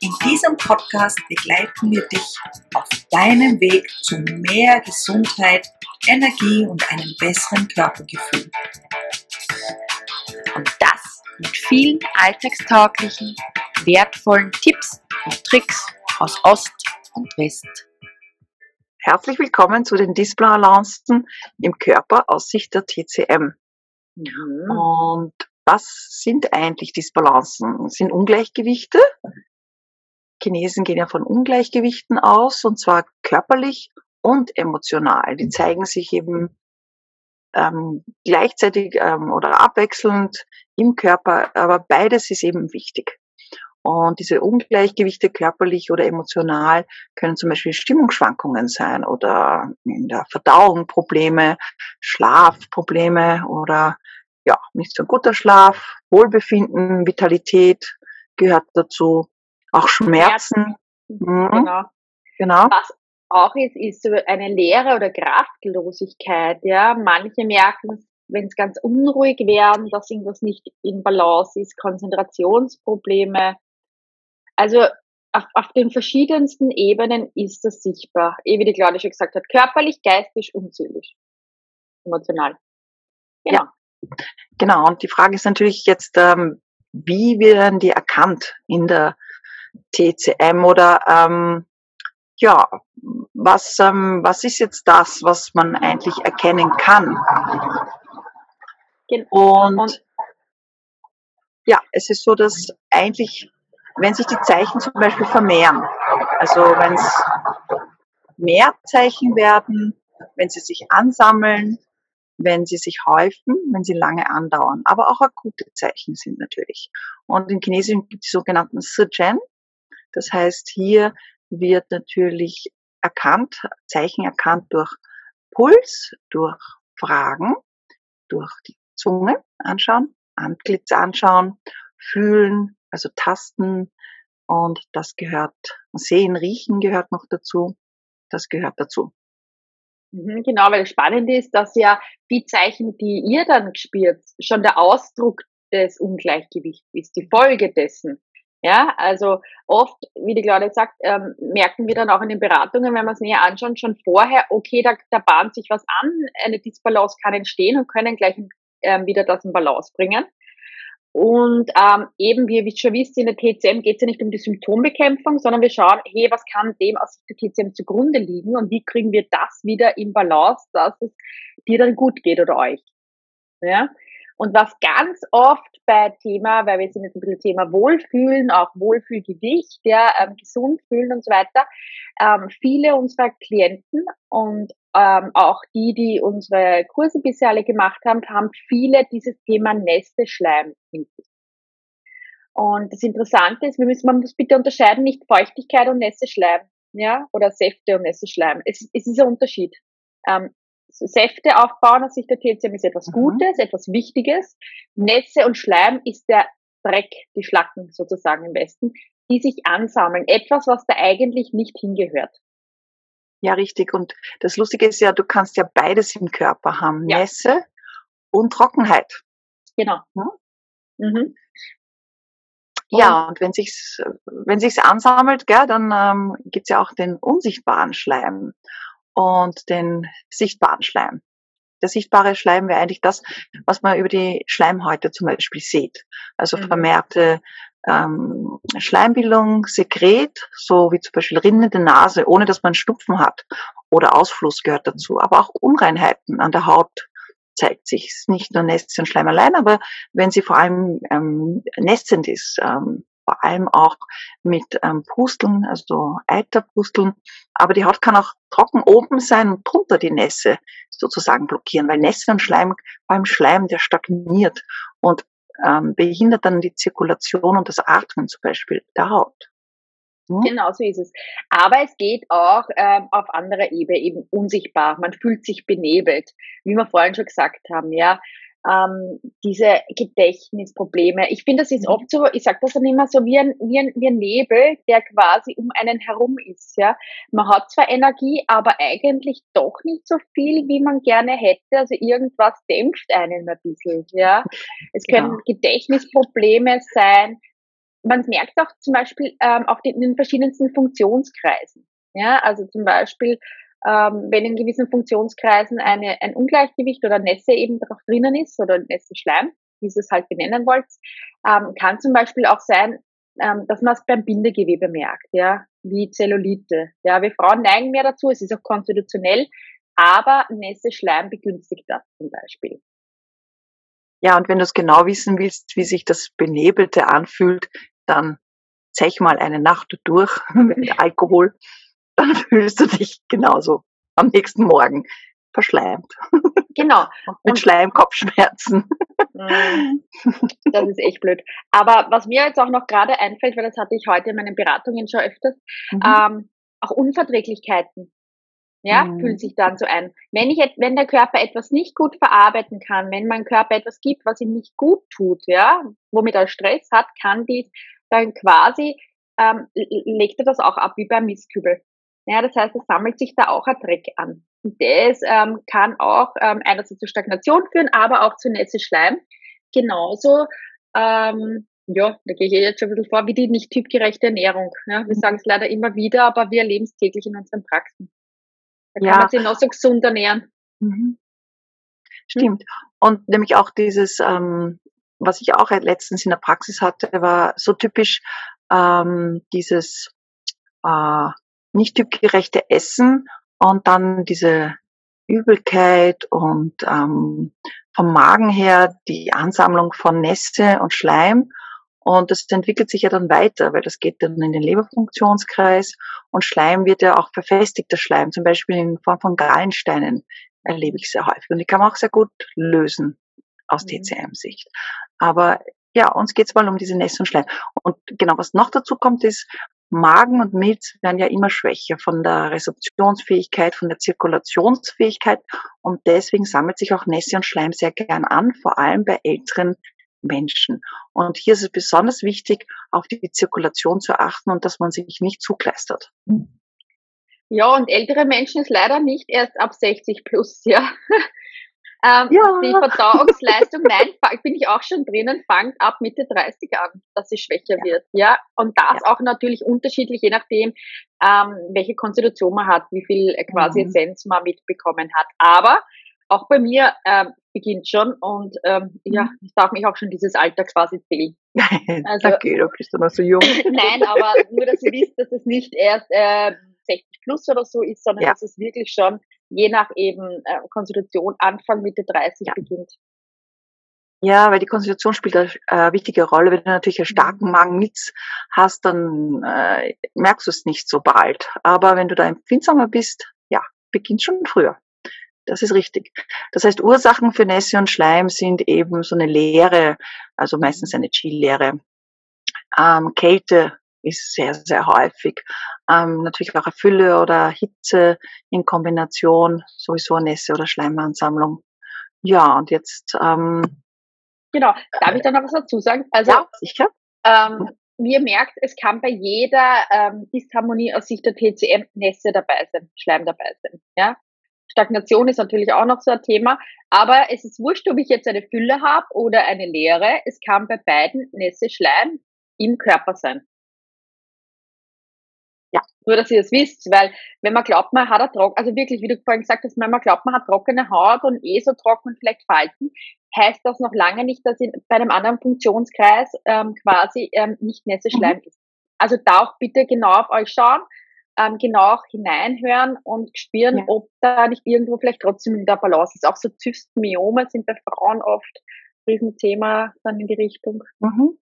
In diesem Podcast begleiten wir dich auf deinem Weg zu mehr Gesundheit, Energie und einem besseren Körpergefühl. Und das mit vielen alltagstauglichen, wertvollen Tipps und Tricks aus Ost und West. Herzlich willkommen zu den Disbalancen im Körper aus Sicht der TCM. Mhm. Und was sind eigentlich Disbalancen? Sind Ungleichgewichte. Chinesen gehen ja von Ungleichgewichten aus, und zwar körperlich und emotional. Die zeigen sich eben ähm, gleichzeitig ähm, oder abwechselnd im Körper, aber beides ist eben wichtig. Und diese Ungleichgewichte körperlich oder emotional können zum Beispiel Stimmungsschwankungen sein oder in der Verdauung Probleme, Schlafprobleme oder ja, nicht so guter Schlaf, Wohlbefinden, Vitalität gehört dazu, auch Schmerzen. Mhm. Genau. genau. Was auch ist, ist so eine Leere oder Kraftlosigkeit. Ja, manche merken, wenn es ganz unruhig werden, dass irgendwas nicht in Balance ist, Konzentrationsprobleme, also auf, auf den verschiedensten Ebenen ist das sichtbar. Eh, wie die Claudia schon gesagt hat, körperlich, geistig und seelisch. Emotional. Genau. Ja. Genau, und die Frage ist natürlich jetzt, ähm, wie werden die erkannt in der TCM oder ähm, ja, was, ähm, was ist jetzt das, was man eigentlich erkennen kann? Und, und ja, es ist so, dass eigentlich wenn sich die Zeichen zum Beispiel vermehren, also wenn es mehr Zeichen werden, wenn sie sich ansammeln, wenn sie sich häufen, wenn sie lange andauern, aber auch akute Zeichen sind natürlich. Und im Chinesischen gibt es die sogenannten Sijen. Das heißt, hier wird natürlich erkannt, Zeichen erkannt durch Puls, durch Fragen, durch die Zunge anschauen, Antlitz anschauen, fühlen, also Tasten und das gehört, Sehen, Riechen gehört noch dazu, das gehört dazu. Mhm, genau, weil spannend ist, dass ja die Zeichen, die ihr dann spürt, schon der Ausdruck des Ungleichgewichts ist, die Folge dessen. Ja, also oft, wie die Claudia sagt, ähm, merken wir dann auch in den Beratungen, wenn wir es näher anschauen, schon vorher, okay, da, da bahnt sich was an, eine Disbalance kann entstehen und können gleich ähm, wieder das in Balance bringen. Und ähm, eben, wie ihr schon wisst, in der TCM geht es ja nicht um die Symptombekämpfung, sondern wir schauen, hey, was kann dem aus der TCM zugrunde liegen und wie kriegen wir das wieder im Balance, dass es dir dann gut geht oder euch. Ja? Und was ganz oft bei Thema, weil wir sind jetzt ein bisschen Thema Wohlfühlen, auch Wohlfühlgewicht, ja, ähm, gesund fühlen und so weiter, ähm, viele unserer Klienten und ähm, auch die, die unsere Kurse bisher alle gemacht haben, haben viele dieses Thema Nesteschleim in sich. Und das Interessante ist, wir müssen, man muss bitte unterscheiden, nicht Feuchtigkeit und Nässeschleim, ja, oder Säfte und Nässeschleim. Es, es ist ein Unterschied. Ähm, Säfte aufbauen aus Sicht der TCM ist etwas mhm. Gutes, etwas Wichtiges. Nässe und Schleim ist der Dreck, die Schlacken sozusagen im Westen, die sich ansammeln. Etwas, was da eigentlich nicht hingehört. Ja, richtig. Und das Lustige ist ja, du kannst ja beides im Körper haben. Ja. Nässe und Trockenheit. Genau. Hm? Mhm. Ja, und wenn sich's, wenn sich's ansammelt, gell, dann ähm, gibt's ja auch den unsichtbaren Schleim und den sichtbaren Schleim. Der sichtbare Schleim wäre eigentlich das, was man über die Schleimhäute zum Beispiel sieht. Also mhm. vermehrte ähm, Schleimbildung, Sekret, so wie zum Beispiel rinnende Nase, ohne dass man Schnupfen hat oder Ausfluss gehört dazu, aber auch Unreinheiten an der Haut zeigt sich nicht nur Nässe und Schleim allein, aber wenn sie vor allem ähm, nässend ist, ähm, vor allem auch mit ähm, Pusteln, also Eiterpusteln. Aber die Haut kann auch trocken oben sein und drunter die Nässe sozusagen blockieren, weil Nässe und Schleim, vor allem Schleim, der stagniert und ähm, behindert dann die Zirkulation und das Atmen zum Beispiel der Haut. Hm? Genau so ist es. Aber es geht auch ähm, auf anderer Ebene eben unsichtbar. Man fühlt sich benebelt, wie wir vorhin schon gesagt haben, ja. Ähm, diese Gedächtnisprobleme. Ich finde, das ist mhm. oft so, ich sage das dann immer so wie ein, wie, ein, wie ein Nebel, der quasi um einen herum ist. Ja, Man hat zwar Energie, aber eigentlich doch nicht so viel, wie man gerne hätte. Also irgendwas dämpft einen ein bisschen. Ja, Es können ja. Gedächtnisprobleme sein, man merkt auch zum Beispiel ähm, auf den, in den verschiedensten Funktionskreisen. Ja, also zum Beispiel, ähm, wenn in gewissen Funktionskreisen eine, ein Ungleichgewicht oder Nässe eben drauf drinnen ist oder Nässe Schleim, wie ihr es halt benennen wollt, ähm, kann zum Beispiel auch sein, ähm, dass man es beim Bindegewebe merkt, ja, wie Zellulite. Ja, wir Frauen neigen mehr dazu, es ist auch konstitutionell, aber Nässe Schleim begünstigt das zum Beispiel. Ja, und wenn du es genau wissen willst, wie sich das Benebelte anfühlt, dann zeig mal eine Nacht durch mit Alkohol, dann fühlst du dich genauso am nächsten Morgen verschleimt. Genau. mit Schleimkopfschmerzen. Das ist echt blöd. Aber was mir jetzt auch noch gerade einfällt, weil das hatte ich heute in meinen Beratungen schon öfters, mhm. ähm, auch Unverträglichkeiten. Ja, mhm. fühlt sich dann so ein. Wenn ich, wenn der Körper etwas nicht gut verarbeiten kann, wenn mein Körper etwas gibt, was ihm nicht gut tut, ja, womit er Stress hat, kann dies dann quasi ähm, legt er das auch ab wie beim Mistkübel. Ja, das heißt, es sammelt sich da auch ein Dreck an. Und das ähm, kann auch ähm, einerseits zu Stagnation führen, aber auch zu Nässe Schleim. Genauso, ähm, ja, da gehe ich jetzt schon ein bisschen vor, wie die nicht typgerechte Ernährung. Ja, wir mhm. sagen es leider immer wieder, aber wir erleben es täglich in unseren Praxen. Da kann ja. man sich noch so gesund ernähren. Mhm. Stimmt. Und nämlich auch dieses, ähm, was ich auch letztens in der Praxis hatte, war so typisch ähm, dieses äh, nicht typgerechte Essen und dann diese Übelkeit und ähm, vom Magen her die Ansammlung von Nässe und Schleim. Und das entwickelt sich ja dann weiter, weil das geht dann in den Leberfunktionskreis und Schleim wird ja auch verfestigter Schleim, zum Beispiel in Form von Gallensteinen erlebe ich sehr häufig. Und die kann man auch sehr gut lösen aus mhm. TCM-Sicht. Aber ja, uns geht es mal um diese Nässe und Schleim. Und genau, was noch dazu kommt, ist, Magen und Milz werden ja immer schwächer von der Resorptionsfähigkeit, von der Zirkulationsfähigkeit. Und deswegen sammelt sich auch Nässe und Schleim sehr gern an, vor allem bei älteren Menschen. Und hier ist es besonders wichtig, auf die Zirkulation zu achten und dass man sich nicht zukleistert. Ja, und ältere Menschen ist leider nicht erst ab 60 plus, ja. Ähm, ja. Die Verdauungsleistung, nein, bin ich auch schon drinnen, fängt ab Mitte 30 an, dass sie schwächer ja. wird. Ja, und das ja. auch natürlich unterschiedlich, je nachdem, ähm, welche Konstitution man hat, wie viel äh, quasi mhm. Essenz man mitbekommen hat. Aber auch bei mir ähm, beginnt schon und ähm, ja, mhm. ich darf mich auch schon dieses Alter quasi zählen. Also, okay, du bist du noch so jung. nein, aber nur, dass ihr wisst, dass es nicht erst äh, 60 plus oder so ist, sondern ja. dass es wirklich schon je nach eben äh, Konstitution Anfang, Mitte 30 ja. beginnt. Ja, weil die Konstitution spielt eine äh, wichtige Rolle. Wenn du natürlich einen mhm. starken Magen-Nitz hast, dann äh, merkst du es nicht so bald. Aber wenn du da empfindsamer bist, ja, beginnt schon früher. Das ist richtig. Das heißt, Ursachen für Nässe und Schleim sind eben so eine Leere, also meistens eine Chi-Leere. Ähm, Kälte ist sehr, sehr häufig. Ähm, natürlich auch eine Fülle oder Hitze in Kombination, sowieso Nässe oder Schleimansammlung. Ja, und jetzt. Ähm, genau, darf ich da noch was dazu sagen? Also, ja, sicher. Ähm, wie ihr merkt, es kann bei jeder ähm, Disharmonie aus Sicht der TCM Nässe dabei sein, Schleim dabei sein. Ja? Stagnation ist natürlich auch noch so ein Thema, aber es ist wurscht, ob ich jetzt eine Fülle habe oder eine Leere. Es kann bei beiden Nässe, Schleim im Körper sein. Nur, dass ihr das wisst, weil wenn man glaubt, man hat eine trocken, also wirklich, wie du vorhin gesagt hast, wenn man glaubt, man hat trockene Haut und eh so trocken und vielleicht Falten, heißt das noch lange nicht, dass in, bei einem anderen Funktionskreis ähm, quasi ähm, nicht Nässe-Schleim mhm. ist. Also da auch bitte genau auf euch schauen, ähm, genau auch hineinhören und spüren, ja. ob da nicht irgendwo vielleicht trotzdem in der Balance ist. Auch so Zystmiome sind bei Frauen oft ein Riesenthema dann in die Richtung. Mhm.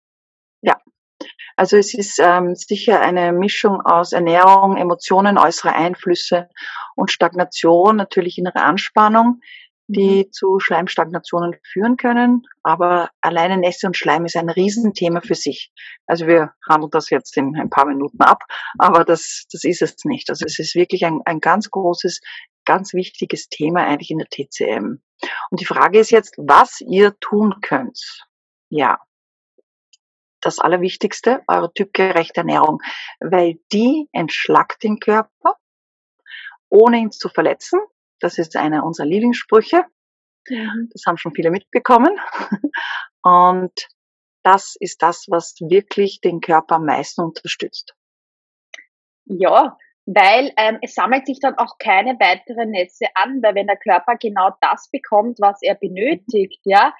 Ja, also es ist ähm, sicher eine Mischung aus Ernährung, Emotionen, äußere Einflüsse und Stagnation, natürlich innere Anspannung. die mhm. zu Schleimstagnationen führen können. Aber alleine Nässe und Schleim ist ein Riesenthema für sich. Also wir handeln das jetzt in ein paar Minuten ab, aber das, das ist es nicht. Also es ist wirklich ein, ein ganz großes, ganz wichtiges Thema eigentlich in der TCM. Und die Frage ist jetzt, was ihr tun könnt. Ja, das Allerwichtigste, eure typgerechte Ernährung, weil die entschlackt den Körper, ohne ihn zu verletzen. Das ist einer unserer Lieblingssprüche. Das haben schon viele mitbekommen. Und das ist das, was wirklich den Körper am meisten unterstützt. Ja, weil ähm, es sammelt sich dann auch keine weiteren Netze an, weil wenn der Körper genau das bekommt, was er benötigt, ja,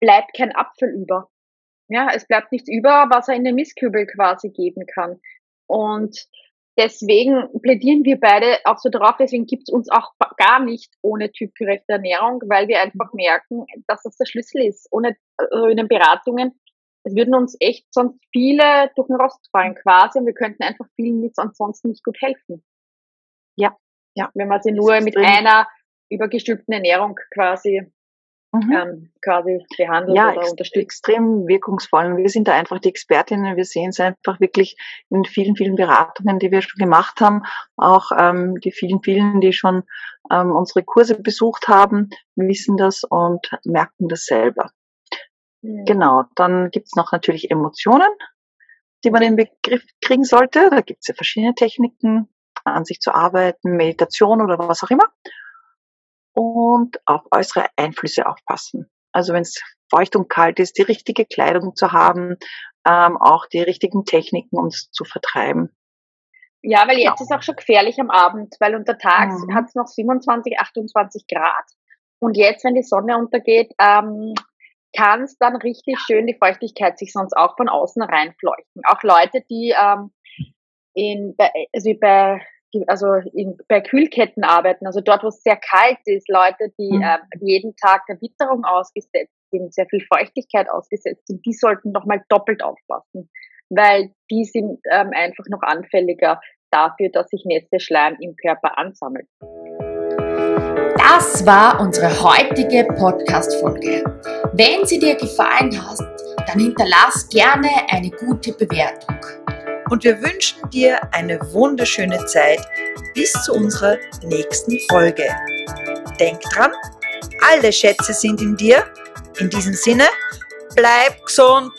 bleibt kein Apfel über. Ja, es bleibt nichts über, was er in den Mistkübel quasi geben kann. Und deswegen plädieren wir beide auch so drauf, deswegen gibt es uns auch gar nicht ohne typgerechte Ernährung, weil wir einfach merken, dass das der Schlüssel ist. Ohne also in den Beratungen, es würden uns echt sonst viele durch den Rost fallen quasi und wir könnten einfach vielen nicht ansonsten nicht gut helfen. Ja, ja. Wenn man sie nur mit einer übergestülpten Ernährung quasi mhm. ähm, quasi behandelt ja, oder unterstützt. extrem wirkungsvoll. wir sind da einfach die Expertinnen. Wir sehen es einfach wirklich in vielen, vielen Beratungen, die wir schon gemacht haben. Auch ähm, die vielen, vielen, die schon ähm, unsere Kurse besucht haben, wissen das und merken das selber. Mhm. Genau, dann gibt's noch natürlich Emotionen, die man in den Begriff kriegen sollte. Da gibt's ja verschiedene Techniken, an sich zu arbeiten, Meditation oder was auch immer und auf äußere Einflüsse aufpassen. Also wenn es feucht und kalt ist, die richtige Kleidung zu haben, ähm, auch die richtigen Techniken, um es zu vertreiben. Ja, weil jetzt ja. ist auch schon gefährlich am Abend, weil untertags mhm. hat es noch 27, 28 Grad. Und jetzt, wenn die Sonne untergeht, ähm, kann es dann richtig schön die Feuchtigkeit sich sonst auch von außen reinfleuchten. Auch Leute, die ähm, in, also bei also in, bei Kühlketten arbeiten, also dort, wo es sehr kalt ist, Leute, die mhm. äh, jeden Tag der Witterung ausgesetzt sind, sehr viel Feuchtigkeit ausgesetzt sind, die sollten nochmal doppelt aufpassen, weil die sind ähm, einfach noch anfälliger dafür, dass sich Nässe-Schleim im Körper ansammelt. Das war unsere heutige Podcast-Folge. Wenn sie dir gefallen hat, dann hinterlass gerne eine gute Bewertung und wir wünschen dir eine wunderschöne Zeit bis zu unserer nächsten Folge. Denk dran, alle Schätze sind in dir. In diesem Sinne, bleib gesund